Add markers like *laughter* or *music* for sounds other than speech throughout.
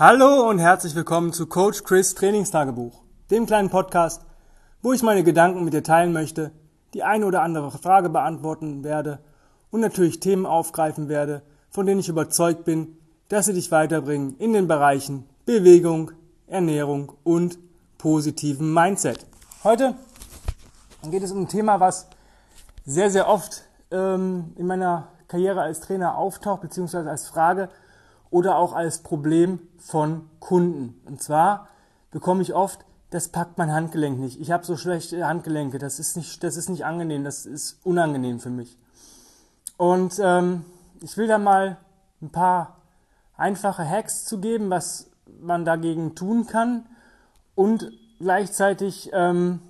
Hallo und herzlich willkommen zu Coach Chris Trainingstagebuch, dem kleinen Podcast, wo ich meine Gedanken mit dir teilen möchte, die eine oder andere Frage beantworten werde und natürlich Themen aufgreifen werde, von denen ich überzeugt bin, dass sie dich weiterbringen in den Bereichen Bewegung, Ernährung und positiven Mindset. Heute geht es um ein Thema, was sehr, sehr oft ähm, in meiner Karriere als Trainer auftaucht, beziehungsweise als Frage oder auch als Problem von Kunden. Und zwar bekomme ich oft, das packt mein Handgelenk nicht. Ich habe so schlechte Handgelenke, das ist nicht, das ist nicht angenehm, das ist unangenehm für mich. Und ähm, ich will da mal ein paar einfache Hacks zu geben, was man dagegen tun kann und gleichzeitig ähm,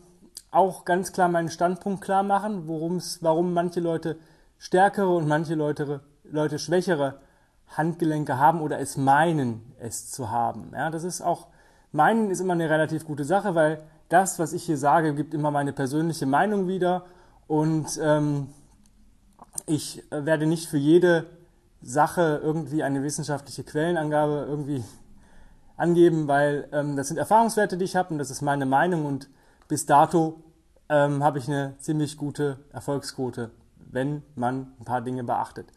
auch ganz klar meinen Standpunkt klar machen, warum manche Leute stärkere und manche Leute, Leute schwächere Handgelenke haben oder es meinen, es zu haben. Ja, das ist auch, meinen ist immer eine relativ gute Sache, weil das, was ich hier sage, gibt immer meine persönliche Meinung wieder und ähm, ich werde nicht für jede Sache irgendwie eine wissenschaftliche Quellenangabe irgendwie angeben, weil ähm, das sind Erfahrungswerte, die ich habe und das ist meine Meinung und bis dato ähm, habe ich eine ziemlich gute Erfolgsquote, wenn man ein paar Dinge beachtet.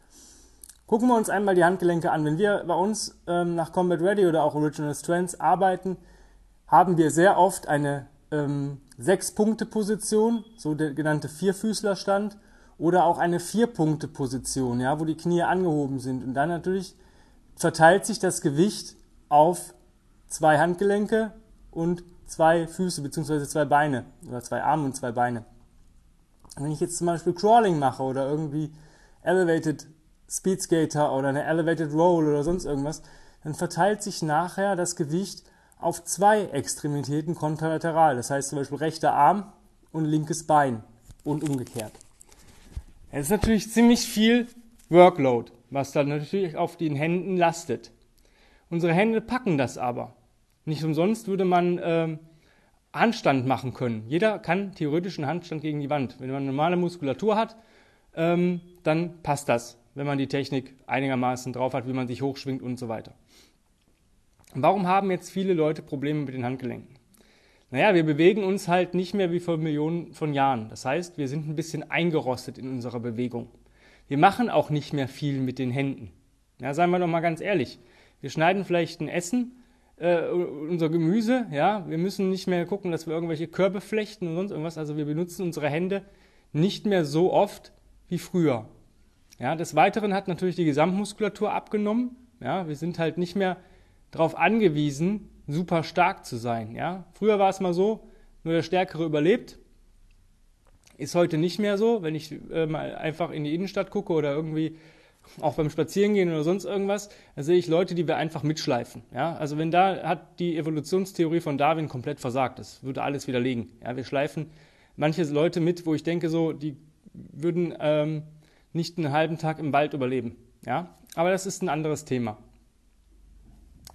Gucken wir uns einmal die Handgelenke an. Wenn wir bei uns ähm, nach Combat Ready oder auch Original Strengths arbeiten, haben wir sehr oft eine ähm, Sechs-Punkte-Position, so der genannte Vierfüßlerstand, oder auch eine Vier-Punkte-Position, ja, wo die Knie angehoben sind. Und dann natürlich verteilt sich das Gewicht auf zwei Handgelenke und zwei Füße bzw. zwei Beine oder zwei Arme und zwei Beine. Wenn ich jetzt zum Beispiel Crawling mache oder irgendwie Elevated Speedskater oder eine Elevated Roll oder sonst irgendwas, dann verteilt sich nachher das Gewicht auf zwei Extremitäten kontralateral. Das heißt zum Beispiel rechter Arm und linkes Bein und umgekehrt. Es ist natürlich ziemlich viel Workload, was dann natürlich auf den Händen lastet. Unsere Hände packen das aber. Nicht umsonst würde man ähm, Handstand machen können. Jeder kann theoretisch einen Handstand gegen die Wand. Wenn man normale Muskulatur hat, ähm, dann passt das wenn man die Technik einigermaßen drauf hat, wie man sich hochschwingt und so weiter. Warum haben jetzt viele Leute Probleme mit den Handgelenken? Naja, wir bewegen uns halt nicht mehr wie vor Millionen von Jahren. Das heißt, wir sind ein bisschen eingerostet in unserer Bewegung. Wir machen auch nicht mehr viel mit den Händen. Ja, seien wir doch mal ganz ehrlich. Wir schneiden vielleicht ein Essen, äh, unser Gemüse, ja. Wir müssen nicht mehr gucken, dass wir irgendwelche Körbe flechten und sonst irgendwas. Also wir benutzen unsere Hände nicht mehr so oft wie früher. Ja, des Weiteren hat natürlich die Gesamtmuskulatur abgenommen. Ja, wir sind halt nicht mehr darauf angewiesen, super stark zu sein. Ja, früher war es mal so, nur der Stärkere überlebt. Ist heute nicht mehr so. Wenn ich äh, mal einfach in die Innenstadt gucke oder irgendwie auch beim Spazierengehen oder sonst irgendwas, da sehe ich Leute, die wir einfach mitschleifen. Ja, also wenn da hat die Evolutionstheorie von Darwin komplett versagt. Das würde alles widerlegen. Ja, wir schleifen manche Leute mit, wo ich denke so, die würden ähm, nicht einen halben Tag im Wald überleben. Ja? Aber das ist ein anderes Thema.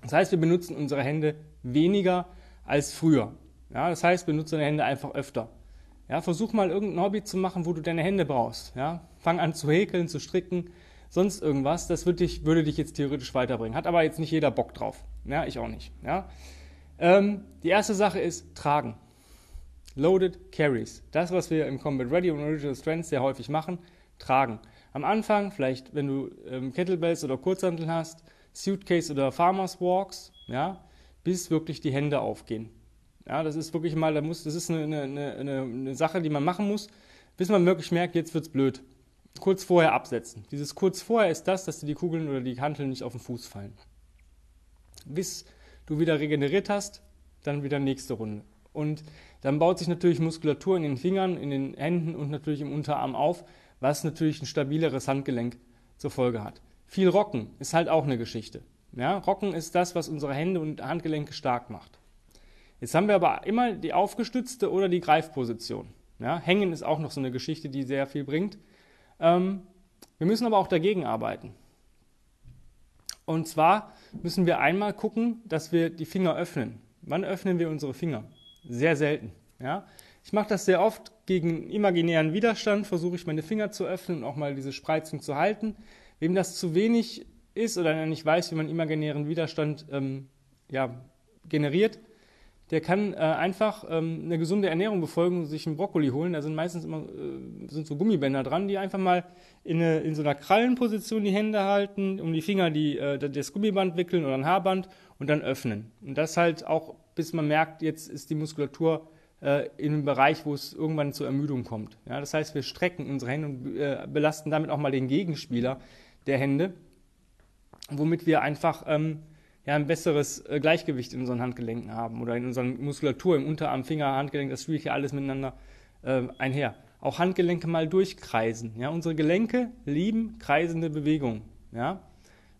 Das heißt, wir benutzen unsere Hände weniger als früher. Ja? Das heißt, benutze deine Hände einfach öfter. Ja? Versuch mal irgendein Hobby zu machen, wo du deine Hände brauchst. Ja? Fang an zu häkeln, zu stricken, sonst irgendwas. Das würde dich, würde dich jetzt theoretisch weiterbringen. Hat aber jetzt nicht jeder Bock drauf. Ja? Ich auch nicht. Ja? Ähm, die erste Sache ist tragen. Loaded Carries. Das, was wir im Combat Ready und Original Strength sehr häufig machen, tragen. Am Anfang, vielleicht wenn du ähm, Kettlebells oder Kurzhanteln hast, Suitcase oder Farmers Walks, ja, bis wirklich die Hände aufgehen. Ja, das ist wirklich mal, da muss, das ist eine, eine, eine, eine Sache, die man machen muss, bis man wirklich merkt, jetzt wird's blöd. Kurz vorher absetzen. Dieses kurz vorher ist das, dass dir die Kugeln oder die Hanteln nicht auf den Fuß fallen. Bis du wieder regeneriert hast, dann wieder nächste Runde. Und dann baut sich natürlich Muskulatur in den Fingern, in den Händen und natürlich im Unterarm auf, was natürlich ein stabileres Handgelenk zur Folge hat. Viel Rocken ist halt auch eine Geschichte. Ja, Rocken ist das, was unsere Hände und Handgelenke stark macht. Jetzt haben wir aber immer die aufgestützte oder die Greifposition. Ja, Hängen ist auch noch so eine Geschichte, die sehr viel bringt. Ähm, wir müssen aber auch dagegen arbeiten. Und zwar müssen wir einmal gucken, dass wir die Finger öffnen. Wann öffnen wir unsere Finger? Sehr selten. Ja? Ich mache das sehr oft gegen imaginären Widerstand, versuche ich meine Finger zu öffnen und auch mal diese Spreizung zu halten. Wem das zu wenig ist oder nicht weiß, wie man imaginären Widerstand ähm, ja, generiert, der kann äh, einfach ähm, eine gesunde Ernährung befolgen sich einen Brokkoli holen. Da sind meistens immer äh, sind so Gummibänder dran, die einfach mal in, eine, in so einer Krallenposition die Hände halten, um die Finger die, äh, das Gummiband wickeln oder ein Haarband und dann öffnen. Und das halt auch, bis man merkt, jetzt ist die Muskulatur äh, in einem Bereich, wo es irgendwann zur Ermüdung kommt. Ja, das heißt, wir strecken unsere Hände und äh, belasten damit auch mal den Gegenspieler der Hände, womit wir einfach ähm, ja, ein besseres äh, Gleichgewicht in unseren Handgelenken haben oder in unserer Muskulatur, im Unterarm, Finger, Handgelenk, das spielt ja alles miteinander äh, einher. Auch Handgelenke mal durchkreisen. Ja? Unsere Gelenke lieben kreisende Bewegungen. Ja?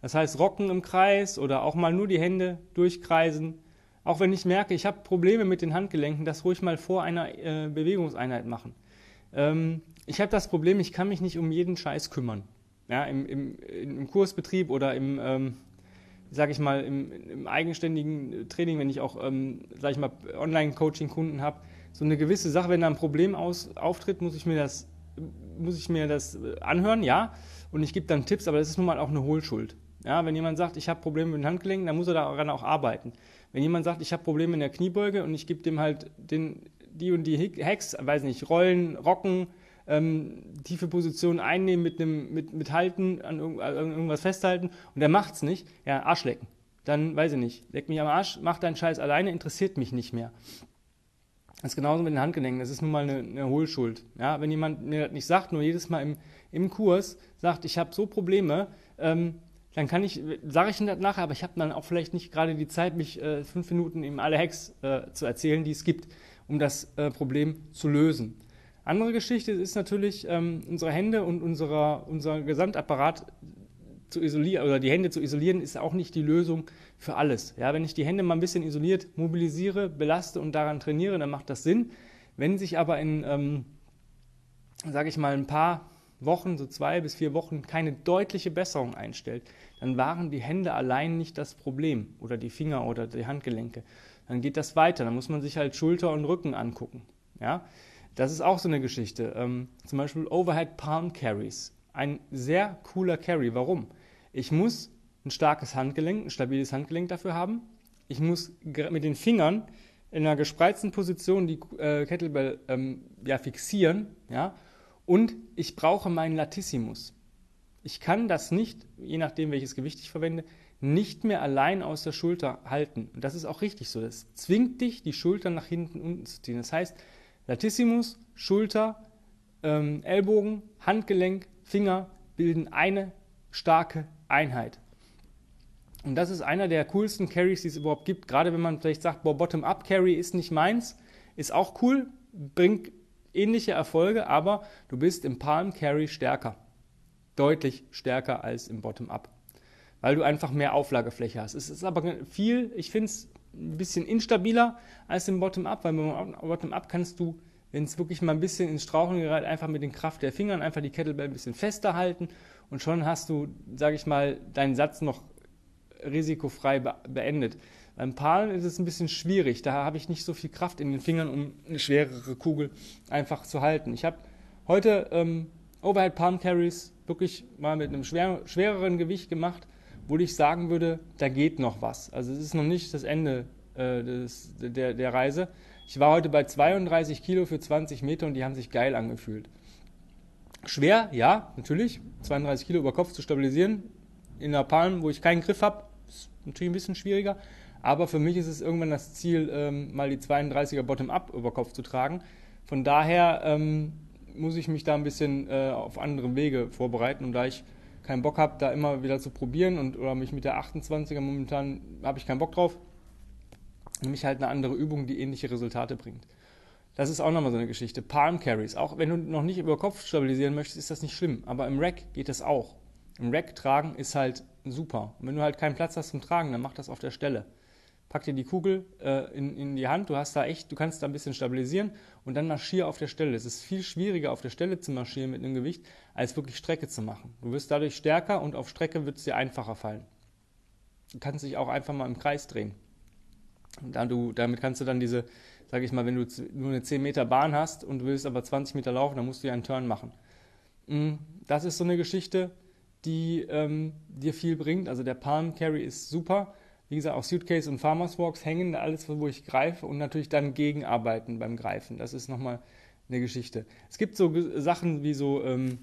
Das heißt, Rocken im Kreis oder auch mal nur die Hände durchkreisen. Auch wenn ich merke, ich habe Probleme mit den Handgelenken, das ruhig mal vor einer äh, Bewegungseinheit machen. Ähm, ich habe das Problem, ich kann mich nicht um jeden Scheiß kümmern. Ja, im, im, im Kursbetrieb oder im, ähm, sage ich mal, im, im, eigenständigen Training, wenn ich auch, ähm, sage ich mal, Online-Coaching-Kunden habe, so eine gewisse Sache, wenn da ein Problem aus, auftritt, muss ich mir das, muss ich mir das äh, anhören, ja, und ich gebe dann Tipps, aber das ist nun mal auch eine Hohlschuld. Ja, wenn jemand sagt, ich habe Probleme mit den Handgelenken, dann muss er daran auch arbeiten. Wenn jemand sagt, ich habe Probleme in der Kniebeuge und ich gebe dem halt den, die und die Hacks, weiß nicht, Rollen, Rocken, ähm, tiefe Positionen einnehmen, mit, einem, mit, mit Halten, an irgendwas festhalten und der macht's nicht, ja, Arsch lecken. Dann, weiß ich nicht, leck mich am Arsch, mach deinen Scheiß alleine, interessiert mich nicht mehr. Das ist genauso mit den Handgelenken, das ist nun mal eine, eine Hohlschuld. Ja, wenn jemand mir das nicht sagt, nur jedes Mal im, im Kurs sagt, ich habe so Probleme, ähm, dann kann ich, sage ich Ihnen das nachher, aber ich habe dann auch vielleicht nicht gerade die Zeit, mich äh, fünf Minuten ihm alle Hacks äh, zu erzählen, die es gibt, um das äh, Problem zu lösen. Andere Geschichte ist natürlich, ähm, unsere Hände und unserer, unser Gesamtapparat zu isolieren oder die Hände zu isolieren, ist auch nicht die Lösung für alles. Ja, wenn ich die Hände mal ein bisschen isoliert mobilisiere, belaste und daran trainiere, dann macht das Sinn. Wenn sich aber in, ähm, sage ich mal, ein paar Wochen, so zwei bis vier Wochen, keine deutliche Besserung einstellt, dann waren die Hände allein nicht das Problem oder die Finger oder die Handgelenke. Dann geht das weiter. Dann muss man sich halt Schulter und Rücken angucken. Ja, das ist auch so eine Geschichte. Ähm, zum Beispiel Overhead Palm Carries. Ein sehr cooler Carry. Warum? Ich muss ein starkes Handgelenk, ein stabiles Handgelenk dafür haben. Ich muss mit den Fingern in einer gespreizten Position die äh, Kettlebell ähm, ja, fixieren. Ja? Und ich brauche meinen Latissimus. Ich kann das nicht, je nachdem welches Gewicht ich verwende, nicht mehr allein aus der Schulter halten. Und das ist auch richtig so. Das zwingt dich, die Schultern nach hinten unten zu ziehen. Das heißt, Latissimus, Schulter, ähm, Ellbogen, Handgelenk, Finger bilden eine starke Einheit. Und das ist einer der coolsten Carries, die es überhaupt gibt. Gerade wenn man vielleicht sagt, Bottom-up-Carry ist nicht meins, ist auch cool, bringt ähnliche Erfolge, aber du bist im Palm Carry stärker. Deutlich stärker als im Bottom-up. Weil du einfach mehr Auflagefläche hast. Es ist aber viel, ich finde es ein bisschen instabiler als im Bottom-up, weil beim Bottom-up kannst du, wenn es wirklich mal ein bisschen ins Straucheln gerät, einfach mit den Kraft der Fingern einfach die Kettlebell ein bisschen fester halten und schon hast du, sage ich mal, deinen Satz noch risikofrei beendet. Beim Palm ist es ein bisschen schwierig. Da habe ich nicht so viel Kraft in den Fingern, um eine schwerere Kugel einfach zu halten. Ich habe heute ähm, Overhead Palm Carries wirklich mal mit einem schwer, schwereren Gewicht gemacht wo ich sagen würde, da geht noch was. Also es ist noch nicht das Ende äh, des, der, der Reise. Ich war heute bei 32 Kilo für 20 Meter und die haben sich geil angefühlt. Schwer, ja, natürlich. 32 Kilo über Kopf zu stabilisieren in der Palm, wo ich keinen Griff habe, ist natürlich ein bisschen schwieriger. Aber für mich ist es irgendwann das Ziel, ähm, mal die 32er Bottom-up über Kopf zu tragen. Von daher ähm, muss ich mich da ein bisschen äh, auf andere Wege vorbereiten. Und da ich keinen Bock habe, da immer wieder zu probieren und oder mich mit der 28er momentan habe ich keinen Bock drauf. Nämlich halt eine andere Übung, die ähnliche Resultate bringt. Das ist auch nochmal so eine Geschichte. Palm Carries. Auch wenn du noch nicht über Kopf stabilisieren möchtest, ist das nicht schlimm. Aber im Rack geht das auch. Im Rack tragen ist halt super. Und wenn du halt keinen Platz hast zum Tragen, dann mach das auf der Stelle pack dir die Kugel äh, in, in die Hand, du hast da echt, du kannst da ein bisschen stabilisieren und dann marschier auf der Stelle. Es ist viel schwieriger, auf der Stelle zu marschieren mit einem Gewicht, als wirklich Strecke zu machen. Du wirst dadurch stärker und auf Strecke wird es dir einfacher fallen. Du kannst dich auch einfach mal im Kreis drehen. Da du, damit kannst du dann diese, sage ich mal, wenn du nur eine 10 Meter Bahn hast und du willst aber 20 Meter laufen, dann musst du ja einen Turn machen. Mm, das ist so eine Geschichte, die ähm, dir viel bringt. Also der Palm Carry ist super wie gesagt, auch Suitcase und Farmers Walks hängen, alles, wo ich greife und natürlich dann gegenarbeiten beim Greifen. Das ist nochmal eine Geschichte. Es gibt so Sachen wie so ähm,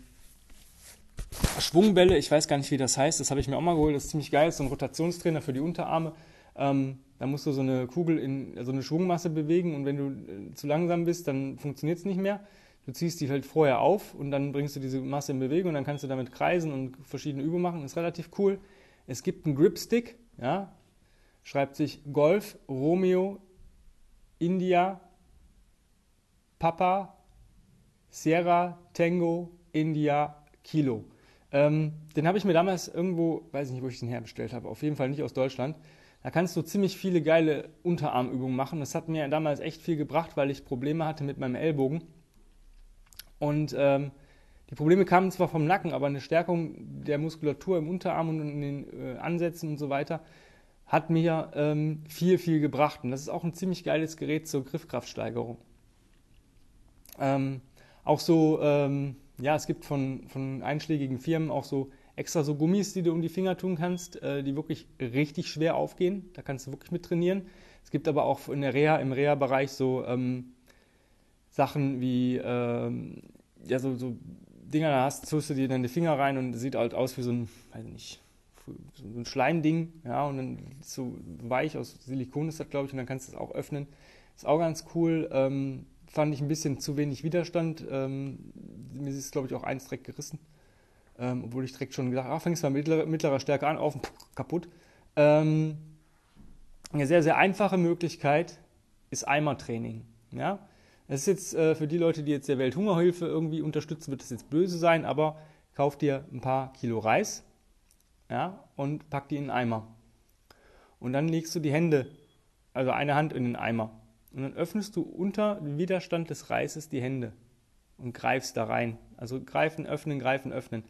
Schwungbälle, ich weiß gar nicht, wie das heißt, das habe ich mir auch mal geholt, das ist ziemlich geil, das ist so ein Rotationstrainer für die Unterarme. Ähm, da musst du so eine Kugel in so also eine Schwungmasse bewegen und wenn du äh, zu langsam bist, dann funktioniert es nicht mehr. Du ziehst die halt vorher auf und dann bringst du diese Masse in Bewegung und dann kannst du damit kreisen und verschiedene Übungen machen. Das ist relativ cool. Es gibt einen Gripstick, ja, schreibt sich Golf Romeo India Papa Sierra Tango India Kilo. Ähm, den habe ich mir damals irgendwo, weiß ich nicht, wo ich den herbestellt habe, auf jeden Fall nicht aus Deutschland. Da kannst du ziemlich viele geile Unterarmübungen machen. Das hat mir damals echt viel gebracht, weil ich Probleme hatte mit meinem Ellbogen. Und ähm, die Probleme kamen zwar vom Nacken, aber eine Stärkung der Muskulatur im Unterarm und in den äh, Ansätzen und so weiter hat mir ähm, viel, viel gebracht. Und das ist auch ein ziemlich geiles Gerät zur Griffkraftsteigerung. Ähm, auch so, ähm, ja, es gibt von, von einschlägigen Firmen auch so extra so Gummis, die du um die Finger tun kannst, äh, die wirklich richtig schwer aufgehen. Da kannst du wirklich mit trainieren. Es gibt aber auch in der Reha, im Reha-Bereich so ähm, Sachen wie, ähm, ja, so, so Dinger, da hast, tust du dir die Finger rein und sieht halt aus wie so ein, weiß nicht, so ein Schleimding, ja, und dann so weich aus Silikon ist das, glaube ich, und dann kannst du es auch öffnen. Ist auch ganz cool. Ähm, fand ich ein bisschen zu wenig Widerstand. Ähm, mir ist glaube ich, auch eins direkt gerissen. Ähm, obwohl ich direkt schon gedacht habe, fängst mal mit mittlerer, Stärke an, auf, kaputt. Ähm, eine sehr, sehr einfache Möglichkeit ist Eimertraining. Ja? Das ist jetzt äh, für die Leute, die jetzt der Welthungerhilfe irgendwie unterstützen, wird das jetzt böse sein, aber kauf dir ein paar Kilo Reis ja, und pack die in den Eimer. Und dann legst du die Hände, also eine Hand in den Eimer. Und dann öffnest du unter dem Widerstand des Reises die Hände und greifst da rein. Also greifen, öffnen, greifen, öffnen.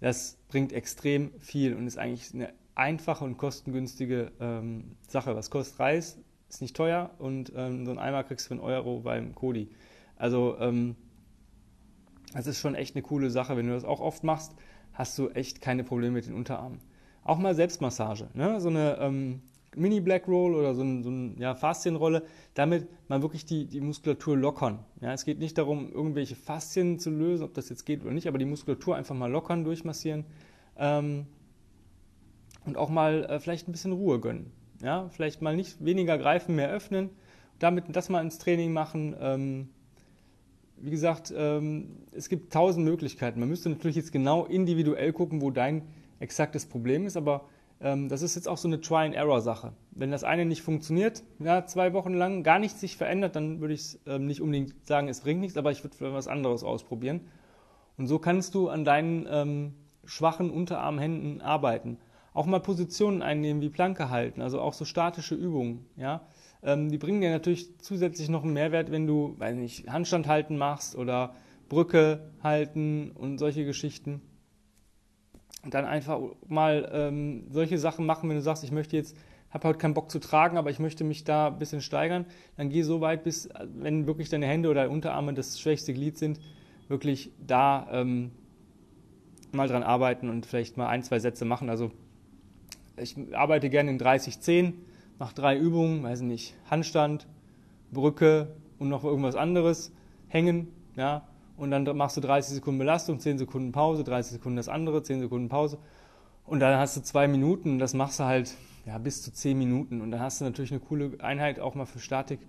Das bringt extrem viel und ist eigentlich eine einfache und kostengünstige ähm, Sache. Was kostet Reis? Ist nicht teuer und ähm, so ein Eimer kriegst du für einen Euro beim Kodi. Also ähm, das ist schon echt eine coole Sache. Wenn du das auch oft machst, hast du echt keine Probleme mit den Unterarmen. Auch mal Selbstmassage. Ne? So eine ähm, Mini-Black Roll oder so, ein, so eine ja, Faszienrolle, damit man wirklich die, die Muskulatur lockern. Ja, es geht nicht darum, irgendwelche Faszien zu lösen, ob das jetzt geht oder nicht, aber die Muskulatur einfach mal lockern, durchmassieren ähm, und auch mal äh, vielleicht ein bisschen Ruhe gönnen. Ja, vielleicht mal nicht weniger greifen, mehr öffnen, damit das mal ins Training machen. Ähm, wie gesagt, ähm, es gibt tausend Möglichkeiten. Man müsste natürlich jetzt genau individuell gucken, wo dein exaktes Problem ist, aber ähm, das ist jetzt auch so eine Try-and-Error-Sache. Wenn das eine nicht funktioniert, ja, zwei Wochen lang gar nichts sich verändert, dann würde ich ähm, nicht unbedingt sagen, es bringt nichts, aber ich würde was anderes ausprobieren. Und so kannst du an deinen ähm, schwachen Unterarmhänden arbeiten. Auch mal Positionen einnehmen wie Planke halten, also auch so statische Übungen. Ja? Ähm, die bringen dir natürlich zusätzlich noch einen Mehrwert, wenn du, weiß nicht, Handstand halten machst oder Brücke halten und solche Geschichten dann einfach mal ähm, solche Sachen machen, wenn du sagst, ich möchte jetzt, habe heute keinen Bock zu tragen, aber ich möchte mich da ein bisschen steigern, dann geh so weit, bis, wenn wirklich deine Hände oder Unterarme das schwächste Glied sind, wirklich da ähm, mal dran arbeiten und vielleicht mal ein, zwei Sätze machen. Also ich arbeite gerne in 30-10, mache drei Übungen, weiß nicht, Handstand, Brücke und noch irgendwas anderes, hängen, ja, und dann machst du 30 Sekunden Belastung, 10 Sekunden Pause, 30 Sekunden das andere, 10 Sekunden Pause. Und dann hast du zwei Minuten das machst du halt ja, bis zu 10 Minuten. Und dann hast du natürlich eine coole Einheit auch mal für Statik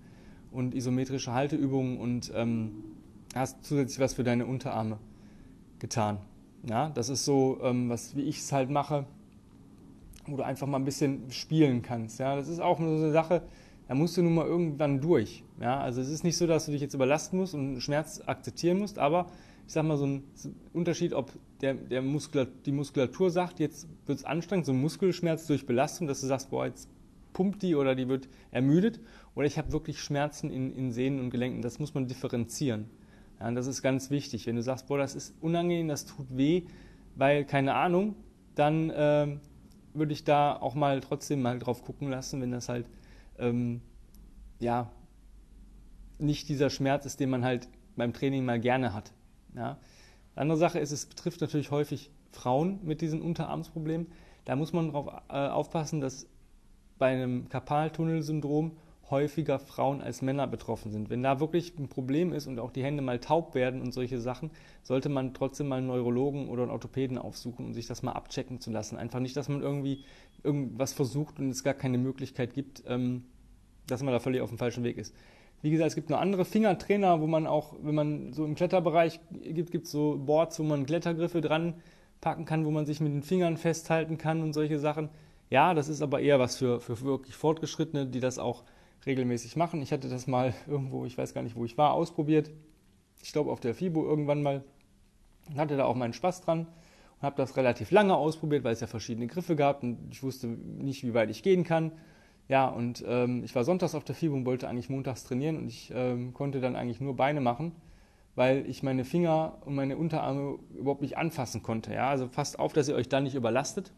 und isometrische Halteübungen und ähm, hast zusätzlich was für deine Unterarme getan. Ja, das ist so, ähm, was wie ich es halt mache, wo du einfach mal ein bisschen spielen kannst. Ja, das ist auch so eine Sache, da musst du nun mal irgendwann durch. Ja? Also es ist nicht so, dass du dich jetzt überlasten musst und Schmerz akzeptieren musst, aber ich sage mal so ein Unterschied, ob der, der Muskulatur, die Muskulatur sagt, jetzt wird es anstrengend, so ein Muskelschmerz durch Belastung, dass du sagst, boah, jetzt pumpt die oder die wird ermüdet, oder ich habe wirklich Schmerzen in, in Sehnen und Gelenken. Das muss man differenzieren. Ja, und das ist ganz wichtig. Wenn du sagst, boah, das ist unangenehm, das tut weh, weil keine Ahnung, dann äh, würde ich da auch mal trotzdem mal drauf gucken lassen, wenn das halt ähm, ja, nicht dieser Schmerz ist, den man halt beim Training mal gerne hat. Ja. Andere Sache ist, es betrifft natürlich häufig Frauen mit diesen Unterarmsproblemen. Da muss man darauf äh, aufpassen, dass bei einem Karpaltunnelsyndrom häufiger Frauen als Männer betroffen sind. Wenn da wirklich ein Problem ist und auch die Hände mal taub werden und solche Sachen, sollte man trotzdem mal einen Neurologen oder einen Orthopäden aufsuchen, um sich das mal abchecken zu lassen. Einfach nicht, dass man irgendwie irgendwas versucht und es gar keine Möglichkeit gibt, ähm, dass man da völlig auf dem falschen Weg ist. Wie gesagt, es gibt noch andere Fingertrainer, wo man auch, wenn man so im Kletterbereich gibt, gibt es so Boards, wo man Klettergriffe dran packen kann, wo man sich mit den Fingern festhalten kann und solche Sachen. Ja, das ist aber eher was für, für wirklich Fortgeschrittene, die das auch regelmäßig machen. Ich hatte das mal *laughs* irgendwo, ich weiß gar nicht, wo ich war, ausprobiert. Ich glaube auf der FIBO irgendwann mal. Hatte da auch meinen Spaß dran und habe das relativ lange ausprobiert, weil es ja verschiedene Griffe gab und ich wusste nicht, wie weit ich gehen kann. Ja, und ähm, ich war sonntags auf der FIBO und wollte eigentlich montags trainieren und ich ähm, konnte dann eigentlich nur Beine machen, weil ich meine Finger und meine Unterarme überhaupt nicht anfassen konnte. Ja, also passt auf, dass ihr euch da nicht überlastet.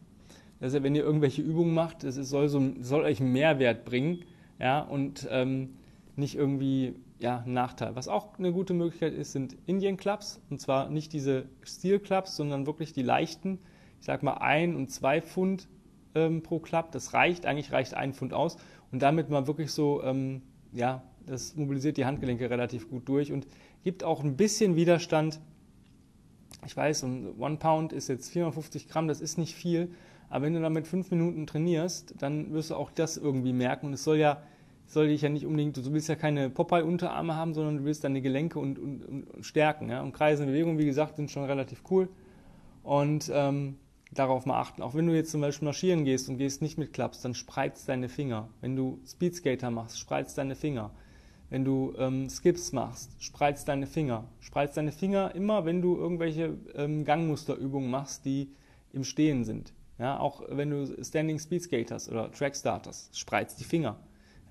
Also wenn ihr irgendwelche Übungen macht, es soll, so, soll euch einen Mehrwert bringen ja, und ähm, nicht irgendwie ja, ein Nachteil. Was auch eine gute Möglichkeit ist, sind Indian Clubs und zwar nicht diese Steel Clubs, sondern wirklich die leichten, ich sag mal ein und zwei Pfund ähm, pro Club. Das reicht, eigentlich reicht ein Pfund aus und damit mal wirklich so, ähm, ja, das mobilisiert die Handgelenke relativ gut durch und gibt auch ein bisschen Widerstand. Ich weiß, ein One Pound ist jetzt 450 Gramm, das ist nicht viel, aber wenn du damit fünf Minuten trainierst, dann wirst du auch das irgendwie merken. Und es soll ja, soll dich ja nicht unbedingt, du willst ja keine Popeye-Unterarme haben, sondern du willst deine Gelenke und, und, und stärken. Ja? Und Kreise und Bewegungen, wie gesagt, sind schon relativ cool. Und ähm, darauf mal achten. Auch wenn du jetzt zum Beispiel marschieren gehst und gehst nicht mit Klaps, dann spreiz deine Finger. Wenn du Speedskater machst, spreiz deine Finger. Wenn du ähm, Skips machst, spreiz deine Finger. Spreiz deine Finger immer, wenn du irgendwelche ähm, Gangmusterübungen machst, die im Stehen sind. Ja, auch wenn du Standing Speed Skaters oder Track Starters, spreiz die Finger.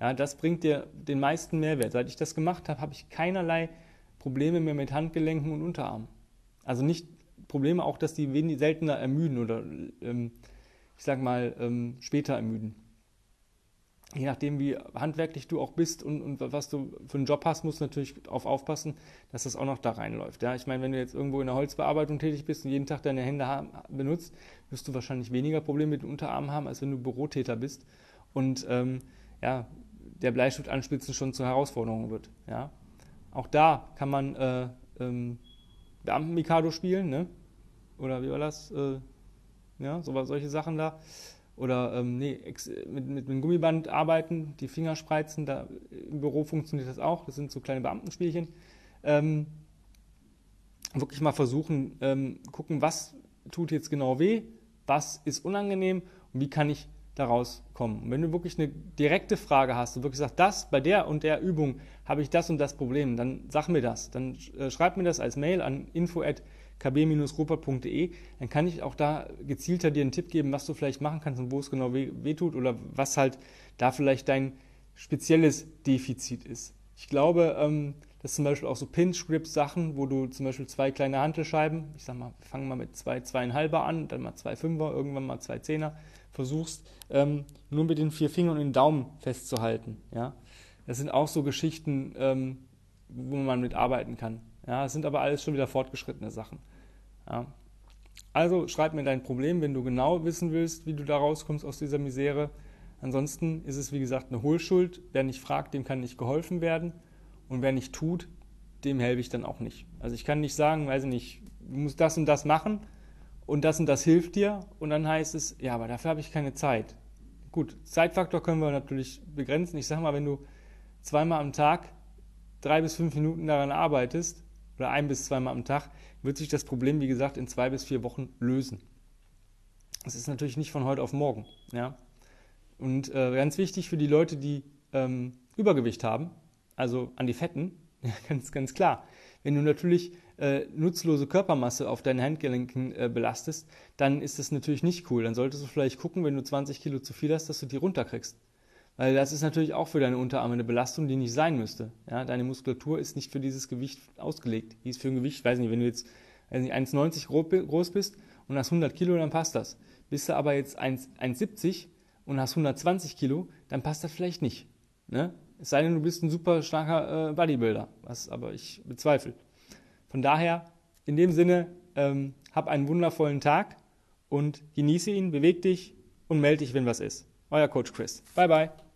Ja, das bringt dir den meisten Mehrwert. Seit ich das gemacht habe, habe ich keinerlei Probleme mehr mit Handgelenken und Unterarmen. Also nicht Probleme auch, dass die seltener ermüden oder ähm, ich sag mal ähm, später ermüden. Je nachdem, wie handwerklich du auch bist und, und, was du für einen Job hast, musst du natürlich darauf aufpassen, dass das auch noch da reinläuft. Ja? Ich meine, wenn du jetzt irgendwo in der Holzbearbeitung tätig bist und jeden Tag deine Hände haben, benutzt, wirst du wahrscheinlich weniger Probleme mit den Unterarmen haben, als wenn du Bürotäter bist und ähm, ja, der Bleistift anspitzen schon zur Herausforderung wird. Ja? Auch da kann man äh, ähm, Beamten-Mikado spielen, ne? oder wie war das? Äh, ja, so, solche Sachen da. Oder ähm, nee, mit, mit einem Gummiband arbeiten, die Finger spreizen, da im Büro funktioniert das auch. Das sind so kleine Beamtenspielchen. Ähm, wirklich mal versuchen, ähm, gucken, was tut jetzt genau weh, was ist unangenehm und wie kann ich daraus kommen. Und wenn du wirklich eine direkte Frage hast und wirklich sagst, das bei der und der Übung habe ich das und das Problem, dann sag mir das. Dann äh, schreib mir das als Mail an info@ kb-ruppert.de, dann kann ich auch da gezielter dir einen Tipp geben, was du vielleicht machen kannst und wo es genau weh, weh tut oder was halt da vielleicht dein spezielles Defizit ist. Ich glaube, ähm, dass zum Beispiel auch so Pinch-Grip-Sachen, wo du zum Beispiel zwei kleine Hantelscheiben, ich sag mal, fangen mal mit zwei, zweieinhalber an, dann mal zwei Fünfer, irgendwann mal zwei Zehner, versuchst, ähm, nur mit den vier Fingern und den Daumen festzuhalten. Ja? Das sind auch so Geschichten, ähm, wo man mit arbeiten kann. Ja, es sind aber alles schon wieder fortgeschrittene Sachen. Ja. Also schreib mir dein Problem, wenn du genau wissen willst, wie du da rauskommst aus dieser Misere. Ansonsten ist es, wie gesagt, eine Hohlschuld. Wer nicht fragt, dem kann nicht geholfen werden. Und wer nicht tut, dem helfe ich dann auch nicht. Also ich kann nicht sagen, weiß ich nicht, du musst das und das machen und das und das hilft dir. Und dann heißt es, ja, aber dafür habe ich keine Zeit. Gut, Zeitfaktor können wir natürlich begrenzen. Ich sage mal, wenn du zweimal am Tag drei bis fünf Minuten daran arbeitest, oder ein bis zweimal am Tag, wird sich das Problem, wie gesagt, in zwei bis vier Wochen lösen. Das ist natürlich nicht von heute auf morgen. Ja? Und äh, ganz wichtig für die Leute, die ähm, Übergewicht haben, also an die Fetten, *laughs* ja, ganz, ganz klar. Wenn du natürlich äh, nutzlose Körpermasse auf deinen Handgelenken äh, belastest, dann ist das natürlich nicht cool. Dann solltest du vielleicht gucken, wenn du 20 Kilo zu viel hast, dass du die runterkriegst. Weil das ist natürlich auch für deine Unterarme eine Belastung, die nicht sein müsste. Ja, deine Muskulatur ist nicht für dieses Gewicht ausgelegt. Die ist für ein Gewicht, weiß nicht, wenn du jetzt 1,90 groß bist und hast 100 Kilo, dann passt das. Bist du aber jetzt 1,70 und hast 120 Kilo, dann passt das vielleicht nicht. Ne? Es sei denn, du bist ein super starker äh, Bodybuilder, was aber ich bezweifle. Von daher, in dem Sinne, ähm, hab einen wundervollen Tag und genieße ihn, beweg dich und melde dich, wenn was ist. Euer Coach Chris. Bye bye.